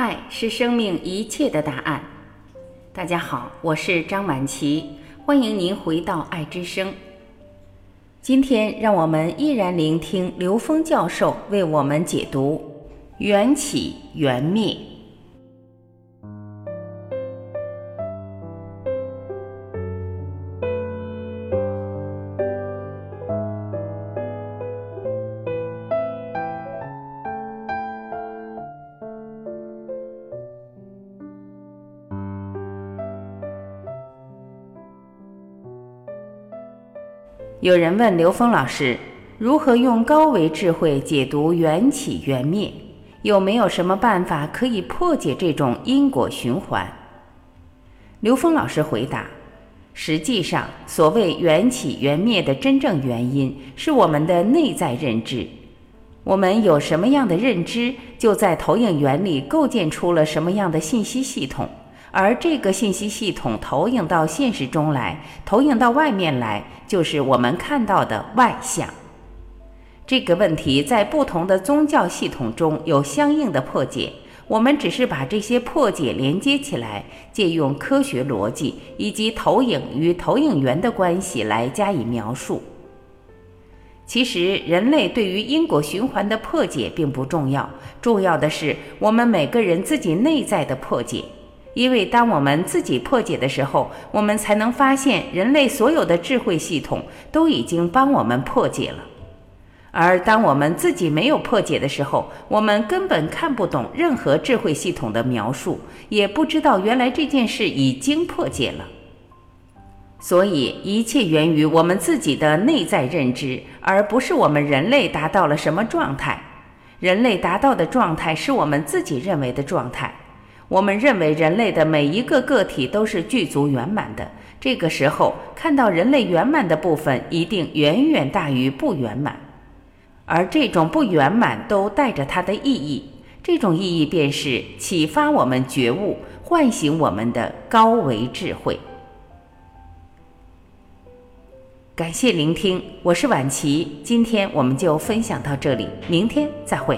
爱是生命一切的答案。大家好，我是张晚琪，欢迎您回到爱之声。今天，让我们依然聆听刘峰教授为我们解读“缘起缘灭”。有人问刘峰老师，如何用高维智慧解读缘起缘灭？有没有什么办法可以破解这种因果循环？刘峰老师回答：实际上，所谓缘起缘灭的真正原因，是我们的内在认知。我们有什么样的认知，就在投影原理构建出了什么样的信息系统。而这个信息系统投影到现实中来，投影到外面来，就是我们看到的外相。这个问题在不同的宗教系统中有相应的破解，我们只是把这些破解连接起来，借用科学逻辑以及投影与投影源的关系来加以描述。其实，人类对于因果循环的破解并不重要，重要的是我们每个人自己内在的破解。因为当我们自己破解的时候，我们才能发现人类所有的智慧系统都已经帮我们破解了；而当我们自己没有破解的时候，我们根本看不懂任何智慧系统的描述，也不知道原来这件事已经破解了。所以，一切源于我们自己的内在认知，而不是我们人类达到了什么状态。人类达到的状态是我们自己认为的状态。我们认为人类的每一个个体都是具足圆满的，这个时候看到人类圆满的部分一定远远大于不圆满，而这种不圆满都带着它的意义，这种意义便是启发我们觉悟、唤醒我们的高维智慧。感谢聆听，我是晚琪，今天我们就分享到这里，明天再会。